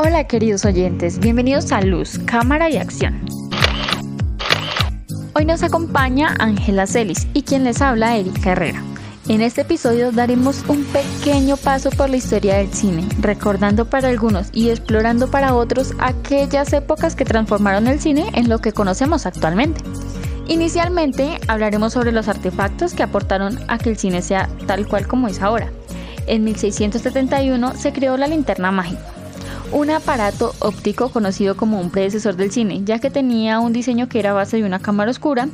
Hola queridos oyentes, bienvenidos a Luz, Cámara y Acción. Hoy nos acompaña Ángela Celis y quien les habla Erika Herrera. En este episodio daremos un pequeño paso por la historia del cine, recordando para algunos y explorando para otros aquellas épocas que transformaron el cine en lo que conocemos actualmente. Inicialmente hablaremos sobre los artefactos que aportaron a que el cine sea tal cual como es ahora. En 1671 se creó la linterna mágica, un aparato óptico conocido como un predecesor del cine, ya que tenía un diseño que era base de una cámara oscura.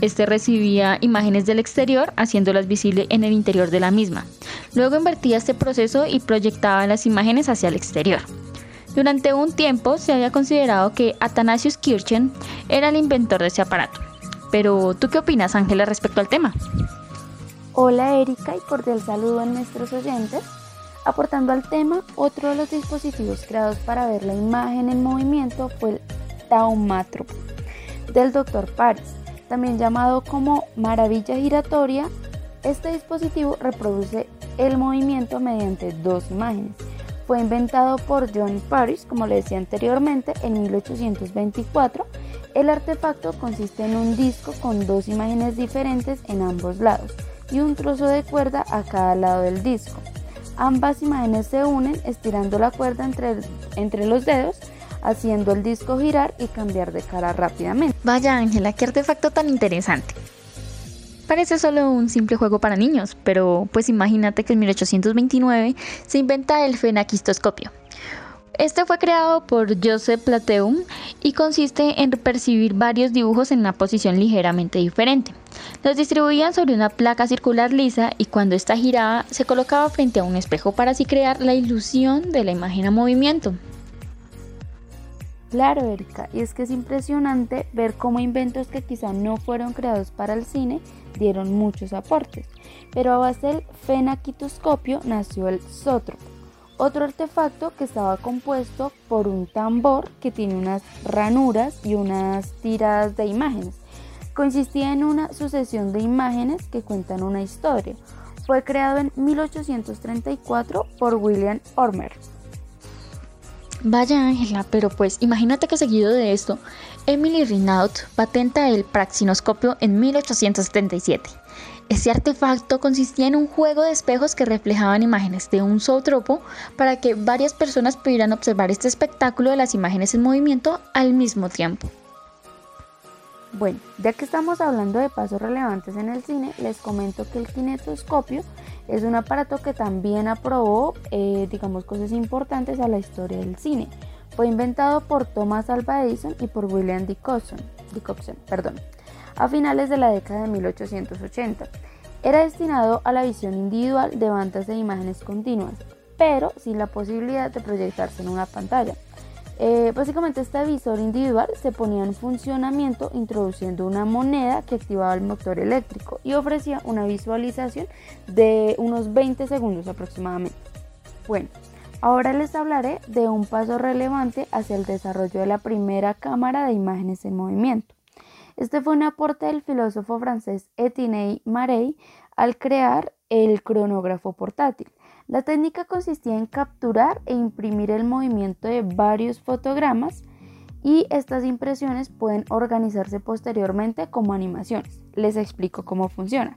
Este recibía imágenes del exterior, haciéndolas visibles en el interior de la misma. Luego invertía este proceso y proyectaba las imágenes hacia el exterior. Durante un tiempo se había considerado que Athanasius Kirchen era el inventor de ese aparato. Pero, ¿tú qué opinas, Ángela, respecto al tema? Hola Erika y cordial saludo a nuestros oyentes. Aportando al tema, otro de los dispositivos creados para ver la imagen en movimiento fue el taumátropo del Dr. Paris, también llamado como maravilla giratoria. Este dispositivo reproduce el movimiento mediante dos imágenes. Fue inventado por John Paris, como le decía anteriormente, en 1824. El artefacto consiste en un disco con dos imágenes diferentes en ambos lados y un trozo de cuerda a cada lado del disco. Ambas imágenes se unen estirando la cuerda entre, entre los dedos, haciendo el disco girar y cambiar de cara rápidamente. Vaya Ángela, qué artefacto tan interesante. Parece solo un simple juego para niños, pero pues imagínate que en 1829 se inventa el fenaquistoscopio, este fue creado por Joseph Plateum y consiste en percibir varios dibujos en una posición ligeramente diferente. Los distribuían sobre una placa circular lisa y cuando esta giraba se colocaba frente a un espejo para así crear la ilusión de la imagen a movimiento. Claro, Erika, y es que es impresionante ver cómo inventos que quizá no fueron creados para el cine dieron muchos aportes, pero a base del fenaquitoscopio nació el zótropo otro artefacto que estaba compuesto por un tambor que tiene unas ranuras y unas tiradas de imágenes. Consistía en una sucesión de imágenes que cuentan una historia. Fue creado en 1834 por William Ormer. Vaya Ángela, pero pues imagínate que seguido de esto, Emily Renaud patenta el praxinoscopio en 1877. Ese artefacto consistía en un juego de espejos que reflejaban imágenes de un zootropo para que varias personas pudieran observar este espectáculo de las imágenes en movimiento al mismo tiempo. Bueno, ya que estamos hablando de pasos relevantes en el cine, les comento que el kinetoscopio es un aparato que también aprobó, eh, digamos, cosas importantes a la historia del cine. Fue inventado por Thomas Alva Edison y por William Dickinson, Dickinson perdón a finales de la década de 1880. Era destinado a la visión individual de bandas de imágenes continuas, pero sin la posibilidad de proyectarse en una pantalla. Eh, básicamente este visor individual se ponía en funcionamiento introduciendo una moneda que activaba el motor eléctrico y ofrecía una visualización de unos 20 segundos aproximadamente. Bueno, ahora les hablaré de un paso relevante hacia el desarrollo de la primera cámara de imágenes en movimiento. Este fue un aporte del filósofo francés Etienne Marey al crear el cronógrafo portátil. La técnica consistía en capturar e imprimir el movimiento de varios fotogramas y estas impresiones pueden organizarse posteriormente como animaciones. Les explico cómo funciona.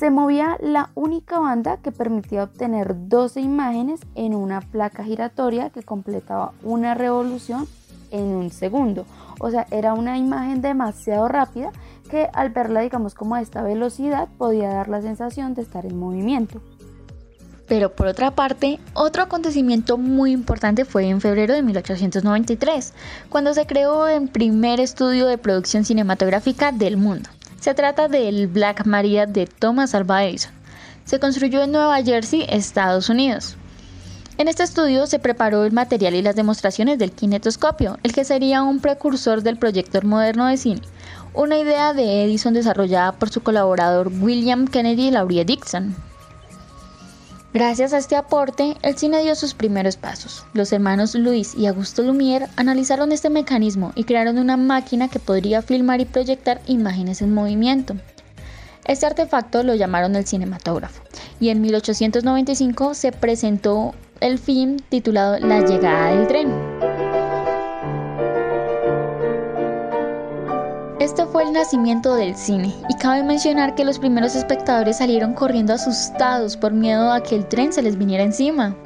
Se movía la única banda que permitía obtener 12 imágenes en una placa giratoria que completaba una revolución en un segundo o sea, era una imagen demasiado rápida que al verla, digamos, como a esta velocidad, podía dar la sensación de estar en movimiento. Pero por otra parte, otro acontecimiento muy importante fue en febrero de 1893, cuando se creó el primer estudio de producción cinematográfica del mundo. Se trata del Black Maria de Thomas Alva Edison. Se construyó en Nueva Jersey, Estados Unidos. En este estudio se preparó el material y las demostraciones del kinetoscopio, el que sería un precursor del proyector moderno de cine, una idea de Edison desarrollada por su colaborador William Kennedy Laurie Dixon. Gracias a este aporte, el cine dio sus primeros pasos. Los hermanos Luis y Augusto Lumière analizaron este mecanismo y crearon una máquina que podría filmar y proyectar imágenes en movimiento. Este artefacto lo llamaron el cinematógrafo y en 1895 se presentó el film titulado La llegada del tren. Este fue el nacimiento del cine y cabe mencionar que los primeros espectadores salieron corriendo asustados por miedo a que el tren se les viniera encima.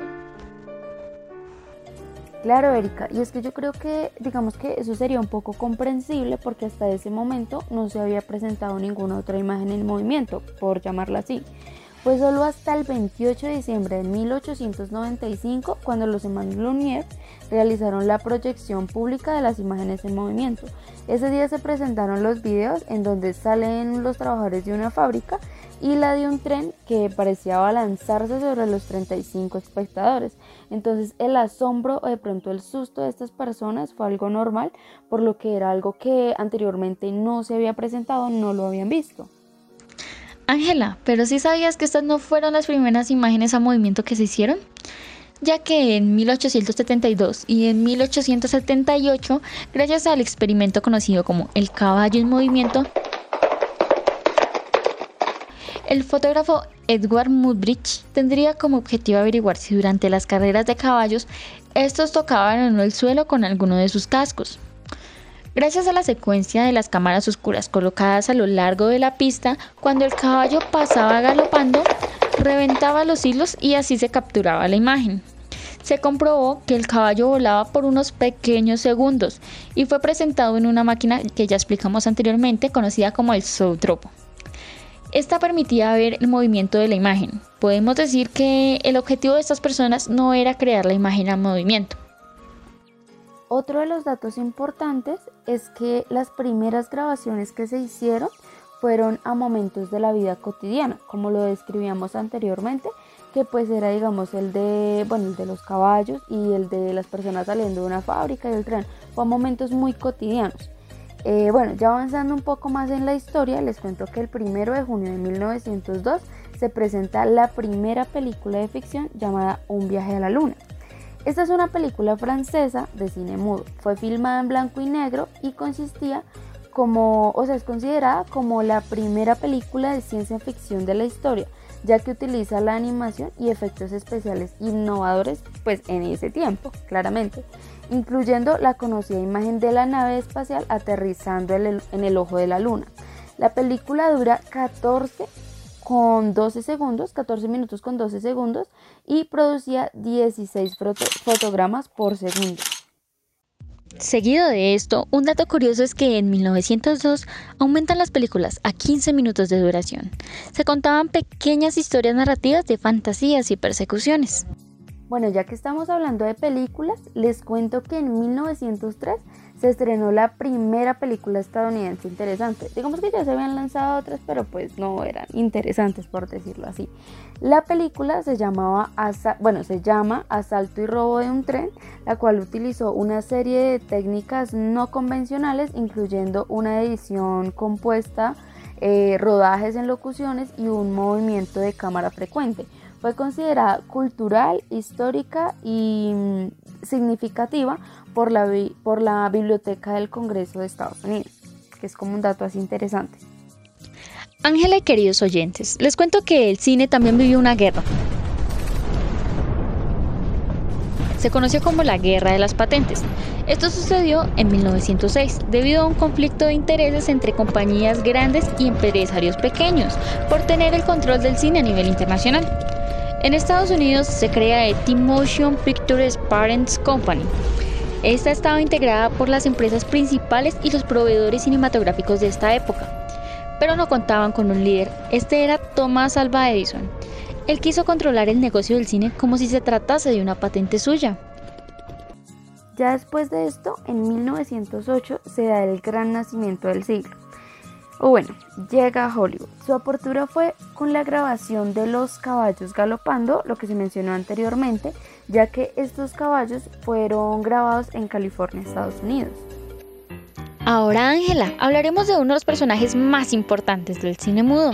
Claro, Erika, y es que yo creo que digamos que eso sería un poco comprensible porque hasta ese momento no se había presentado ninguna otra imagen en movimiento, por llamarla así. Fue solo hasta el 28 de diciembre de 1895 cuando los hermanos Lumière realizaron la proyección pública de las imágenes en movimiento. Ese día se presentaron los videos en donde salen los trabajadores de una fábrica y la de un tren que parecía balanzarse sobre los 35 espectadores. Entonces el asombro o de pronto el susto de estas personas fue algo normal, por lo que era algo que anteriormente no se había presentado, no lo habían visto. Ángela, pero si sabías que estas no fueron las primeras imágenes a movimiento que se hicieron? Ya que en 1872 y en 1878, gracias al experimento conocido como el caballo en movimiento, el fotógrafo Edward Mudbridge tendría como objetivo averiguar si durante las carreras de caballos estos tocaban o no el suelo con alguno de sus cascos. Gracias a la secuencia de las cámaras oscuras colocadas a lo largo de la pista, cuando el caballo pasaba galopando, reventaba los hilos y así se capturaba la imagen. Se comprobó que el caballo volaba por unos pequeños segundos y fue presentado en una máquina que ya explicamos anteriormente conocida como el zootropo. Esta permitía ver el movimiento de la imagen. Podemos decir que el objetivo de estas personas no era crear la imagen a movimiento, otro de los datos importantes es que las primeras grabaciones que se hicieron fueron a momentos de la vida cotidiana, como lo describíamos anteriormente, que pues era digamos el de, bueno, el de los caballos y el de las personas saliendo de una fábrica y el tren, fue momentos muy cotidianos. Eh, bueno, ya avanzando un poco más en la historia, les cuento que el primero de junio de 1902 se presenta la primera película de ficción llamada Un viaje a la luna. Esta es una película francesa de cine mudo. Fue filmada en blanco y negro y consistía como, o sea, es considerada como la primera película de ciencia ficción de la historia, ya que utiliza la animación y efectos especiales innovadores, pues en ese tiempo, claramente, incluyendo la conocida imagen de la nave espacial aterrizando en el ojo de la luna. La película dura 14 con 12 segundos, 14 minutos con 12 segundos y producía 16 fotogramas por segundo. Seguido de esto, un dato curioso es que en 1902 aumentan las películas a 15 minutos de duración. Se contaban pequeñas historias narrativas de fantasías y persecuciones. Bueno, ya que estamos hablando de películas, les cuento que en 1903 se estrenó la primera película estadounidense interesante. Digamos que ya se habían lanzado otras, pero pues no eran interesantes por decirlo así. La película se llamaba, bueno, se llama Asalto y robo de un tren, la cual utilizó una serie de técnicas no convencionales, incluyendo una edición compuesta, eh, rodajes en locuciones y un movimiento de cámara frecuente. Fue considerada cultural, histórica y mm, significativa por la, por la Biblioteca del Congreso de Estados Unidos, que es como un dato así interesante. Ángela y queridos oyentes, les cuento que el cine también vivió una guerra. Se conoció como la Guerra de las Patentes. Esto sucedió en 1906 debido a un conflicto de intereses entre compañías grandes y empresarios pequeños por tener el control del cine a nivel internacional. En Estados Unidos se crea el T-Motion Pictures Parents Company, esta estaba integrada por las empresas principales y los proveedores cinematográficos de esta época, pero no contaban con un líder. Este era Thomas Alva Edison. Él quiso controlar el negocio del cine como si se tratase de una patente suya. Ya después de esto, en 1908 se da el gran nacimiento del siglo. O bueno, llega a Hollywood. Su apertura fue con la grabación de los caballos galopando, lo que se mencionó anteriormente, ya que estos caballos fueron grabados en California, Estados Unidos. Ahora Ángela, hablaremos de uno de los personajes más importantes del cine mudo.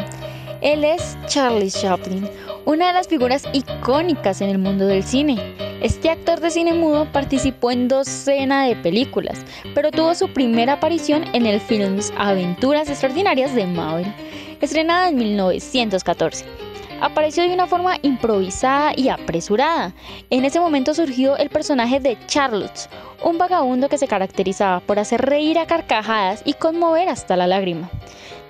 Él es Charlie Chaplin, una de las figuras icónicas en el mundo del cine. Este actor de cine mudo participó en docena de películas, pero tuvo su primera aparición en el film Aventuras Extraordinarias de Mabel, estrenada en 1914 apareció de una forma improvisada y apresurada. En ese momento surgió el personaje de Charlotte, un vagabundo que se caracterizaba por hacer reír a carcajadas y conmover hasta la lágrima.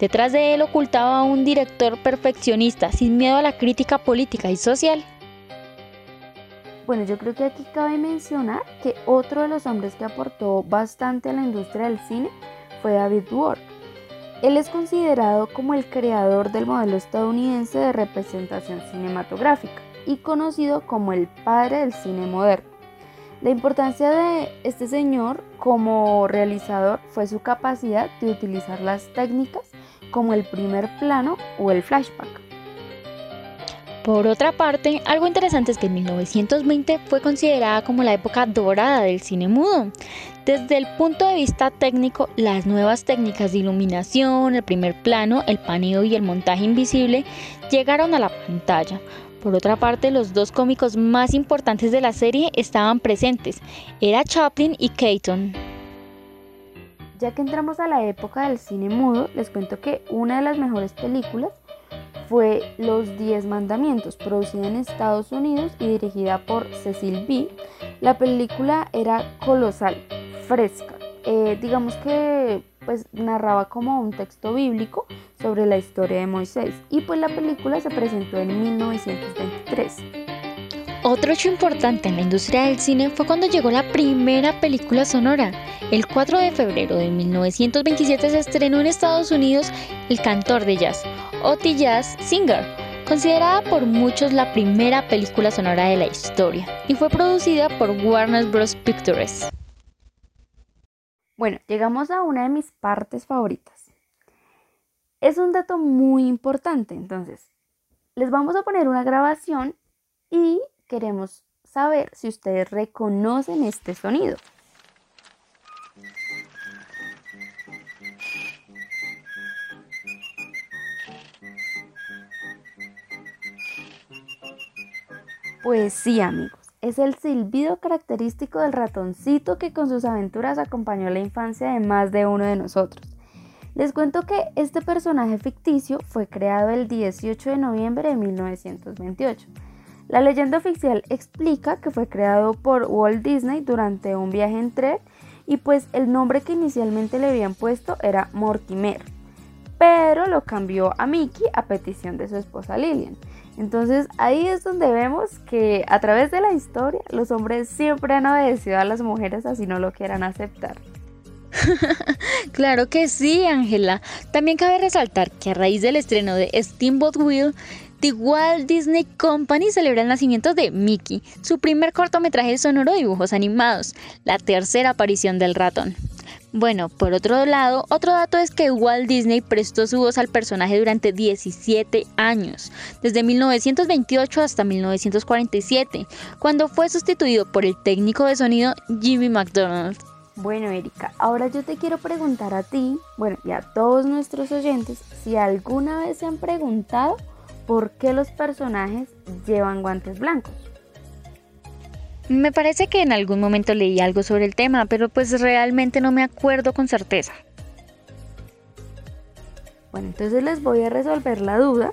Detrás de él ocultaba un director perfeccionista sin miedo a la crítica política y social. Bueno, yo creo que aquí cabe mencionar que otro de los hombres que aportó bastante a la industria del cine fue David Ward. Él es considerado como el creador del modelo estadounidense de representación cinematográfica y conocido como el padre del cine moderno. La importancia de este señor como realizador fue su capacidad de utilizar las técnicas como el primer plano o el flashback. Por otra parte, algo interesante es que en 1920 fue considerada como la época dorada del cine mudo. Desde el punto de vista técnico, las nuevas técnicas de iluminación, el primer plano, el paneo y el montaje invisible llegaron a la pantalla. Por otra parte, los dos cómicos más importantes de la serie estaban presentes, era Chaplin y Keaton. Ya que entramos a la época del cine mudo, les cuento que una de las mejores películas fue Los Diez Mandamientos, producida en Estados Unidos y dirigida por Cecil B. La película era colosal, fresca. Eh, digamos que pues narraba como un texto bíblico sobre la historia de Moisés y pues la película se presentó en 1923. Otro hecho importante en la industria del cine fue cuando llegó la primera película sonora. El 4 de febrero de 1927 se estrenó en Estados Unidos El cantor de jazz, Oti Jazz Singer, considerada por muchos la primera película sonora de la historia, y fue producida por Warner Bros. Pictures. Bueno, llegamos a una de mis partes favoritas. Es un dato muy importante, entonces, les vamos a poner una grabación y queremos saber si ustedes reconocen este sonido. Pues sí, amigos, es el silbido característico del ratoncito que con sus aventuras acompañó la infancia de más de uno de nosotros. Les cuento que este personaje ficticio fue creado el 18 de noviembre de 1928 la leyenda oficial explica que fue creado por Walt Disney durante un viaje en tren y pues el nombre que inicialmente le habían puesto era Mortimer, pero lo cambió a Mickey a petición de su esposa Lillian. Entonces ahí es donde vemos que a través de la historia los hombres siempre han obedecido a las mujeres así no lo quieran aceptar. claro que sí, Ángela. También cabe resaltar que a raíz del estreno de Steamboat Will, The Walt Disney Company celebra el nacimiento de Mickey, su primer cortometraje sonoro de dibujos animados, la tercera aparición del ratón. Bueno, por otro lado, otro dato es que Walt Disney prestó su voz al personaje durante 17 años, desde 1928 hasta 1947, cuando fue sustituido por el técnico de sonido Jimmy McDonald. Bueno, Erika, ahora yo te quiero preguntar a ti, bueno, y a todos nuestros oyentes, si alguna vez se han preguntado por qué los personajes llevan guantes blancos. Me parece que en algún momento leí algo sobre el tema, pero pues realmente no me acuerdo con certeza. Bueno, entonces les voy a resolver la duda,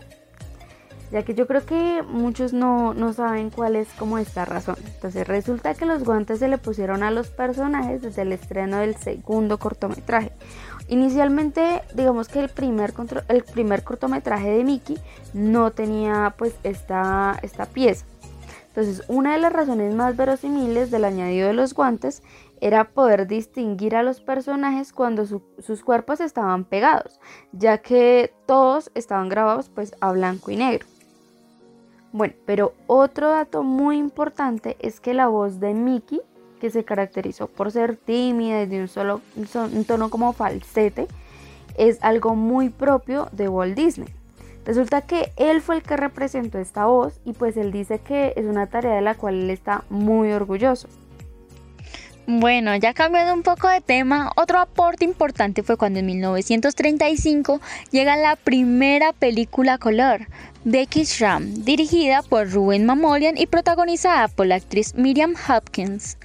ya que yo creo que muchos no, no saben cuál es como esta razón. Entonces resulta que los guantes se le pusieron a los personajes desde el estreno del segundo cortometraje. Inicialmente, digamos que el primer, el primer cortometraje de Mickey no tenía pues esta, esta pieza. Entonces, una de las razones más verosimiles del añadido de los guantes era poder distinguir a los personajes cuando sus cuerpos estaban pegados, ya que todos estaban grabados pues a blanco y negro. Bueno, pero otro dato muy importante es que la voz de Mickey que se caracterizó por ser tímida y de un solo tono como falsete, es algo muy propio de Walt Disney. Resulta que él fue el que representó esta voz y pues él dice que es una tarea de la cual él está muy orgulloso. Bueno, ya cambiando un poco de tema, otro aporte importante fue cuando en 1935 llega la primera película color, Becky Shram, dirigida por Ruben Mamolian y protagonizada por la actriz Miriam Hopkins.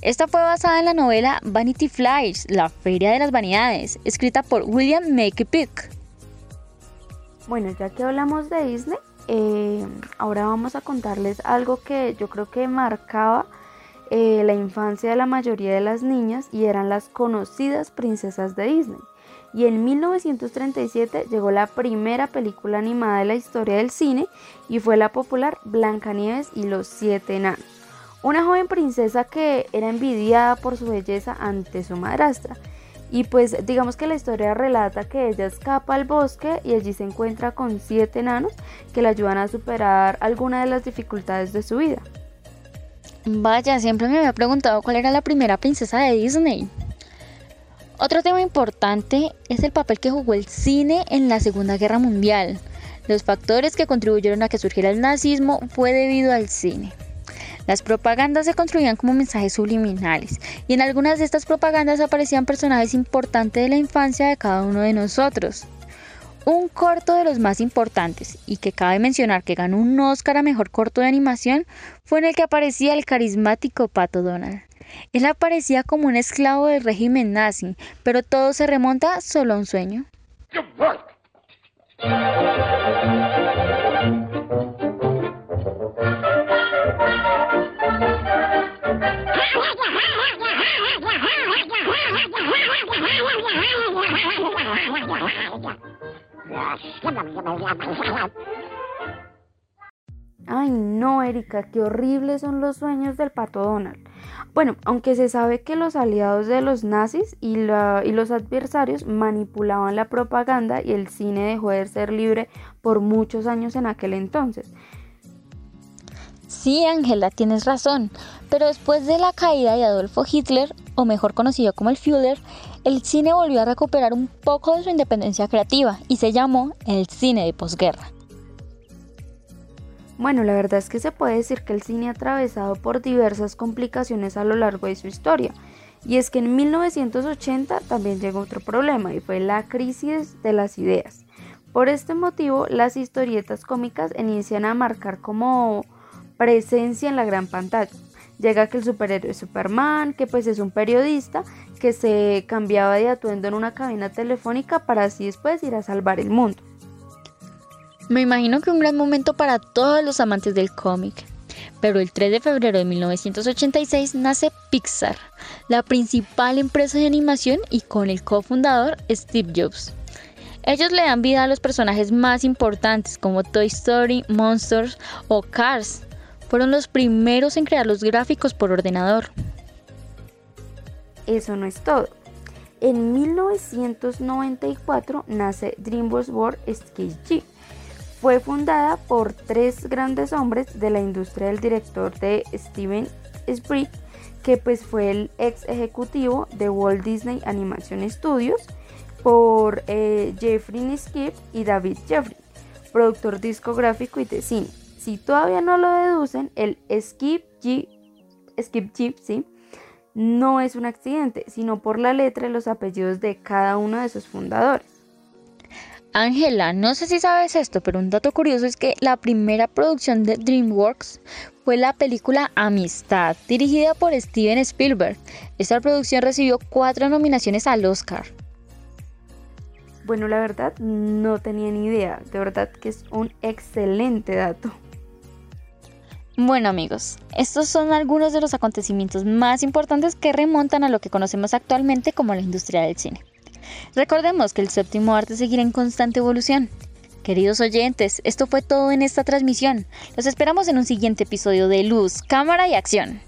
Esta fue basada en la novela Vanity Flies, La Feria de las Vanidades, escrita por William Pick. Bueno, ya que hablamos de Disney, eh, ahora vamos a contarles algo que yo creo que marcaba eh, la infancia de la mayoría de las niñas y eran las conocidas princesas de Disney. Y en 1937 llegó la primera película animada de la historia del cine y fue la popular Blancanieves y los siete enanos. Una joven princesa que era envidiada por su belleza ante su madrastra. Y pues digamos que la historia relata que ella escapa al bosque y allí se encuentra con siete enanos que le ayudan a superar algunas de las dificultades de su vida. Vaya, siempre me había preguntado cuál era la primera princesa de Disney. Otro tema importante es el papel que jugó el cine en la Segunda Guerra Mundial. Los factores que contribuyeron a que surgiera el nazismo fue debido al cine. Las propagandas se construían como mensajes subliminales y en algunas de estas propagandas aparecían personajes importantes de la infancia de cada uno de nosotros. Un corto de los más importantes y que cabe mencionar que ganó un Oscar a Mejor Corto de Animación fue en el que aparecía el carismático Pato Donald. Él aparecía como un esclavo del régimen nazi, pero todo se remonta solo a un sueño. Ay, no, Erika, qué horribles son los sueños del pato Donald. Bueno, aunque se sabe que los aliados de los nazis y, y, los adversarios manipulaban la propaganda y el cine dejó de ser libre por muchos años en aquel entonces. Sí, Ángela, tienes razón, pero después de la caída de Adolfo Hitler, o mejor conocido como el Führer, el cine volvió a recuperar un poco de su independencia creativa y se llamó el cine de posguerra. Bueno, la verdad es que se puede decir que el cine ha atravesado por diversas complicaciones a lo largo de su historia. Y es que en 1980 también llegó otro problema y fue la crisis de las ideas. Por este motivo, las historietas cómicas inician a marcar como presencia en la gran pantalla. Llega que el superhéroe Superman, que pues es un periodista que se cambiaba de atuendo en una cabina telefónica para así después ir a salvar el mundo. Me imagino que un gran momento para todos los amantes del cómic. Pero el 3 de febrero de 1986 nace Pixar, la principal empresa de animación y con el cofundador Steve Jobs. Ellos le dan vida a los personajes más importantes como Toy Story, Monsters o Cars. Fueron los primeros en crear los gráficos por ordenador. Eso no es todo. En 1994 nace DreamWorks World Sketch fue fundada por tres grandes hombres de la industria del director de Steven Spielberg, que pues fue el ex ejecutivo de Walt Disney Animation Studios, por eh, Jeffrey Skip y David Jeffrey, productor discográfico y de cine. Si todavía no lo deducen, el Skip G, Skip Gypsy no es un accidente, sino por la letra y los apellidos de cada uno de sus fundadores. Ángela, no sé si sabes esto, pero un dato curioso es que la primera producción de DreamWorks fue la película Amistad, dirigida por Steven Spielberg. Esta producción recibió cuatro nominaciones al Oscar. Bueno, la verdad no tenía ni idea, de verdad que es un excelente dato. Bueno amigos, estos son algunos de los acontecimientos más importantes que remontan a lo que conocemos actualmente como la industria del cine. Recordemos que el séptimo arte seguirá en constante evolución. Queridos oyentes, esto fue todo en esta transmisión. Los esperamos en un siguiente episodio de Luz, Cámara y Acción.